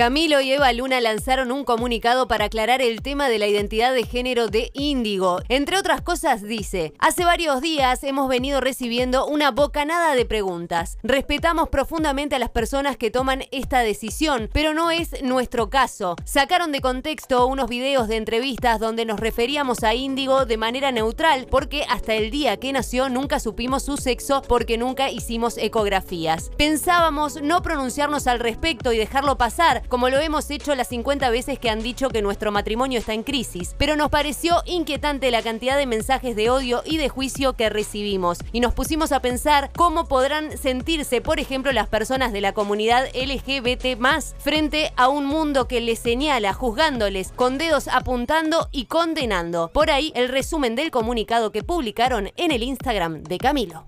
Camilo y Eva Luna lanzaron un comunicado para aclarar el tema de la identidad de género de Índigo. Entre otras cosas dice, hace varios días hemos venido recibiendo una bocanada de preguntas. Respetamos profundamente a las personas que toman esta decisión, pero no es nuestro caso. Sacaron de contexto unos videos de entrevistas donde nos referíamos a Índigo de manera neutral porque hasta el día que nació nunca supimos su sexo porque nunca hicimos ecografías. Pensábamos no pronunciarnos al respecto y dejarlo pasar, como lo hemos hecho las 50 veces que han dicho que nuestro matrimonio está en crisis, pero nos pareció inquietante la cantidad de mensajes de odio y de juicio que recibimos y nos pusimos a pensar cómo podrán sentirse, por ejemplo, las personas de la comunidad LGBT frente a un mundo que les señala juzgándoles con dedos apuntando y condenando. Por ahí el resumen del comunicado que publicaron en el Instagram de Camilo.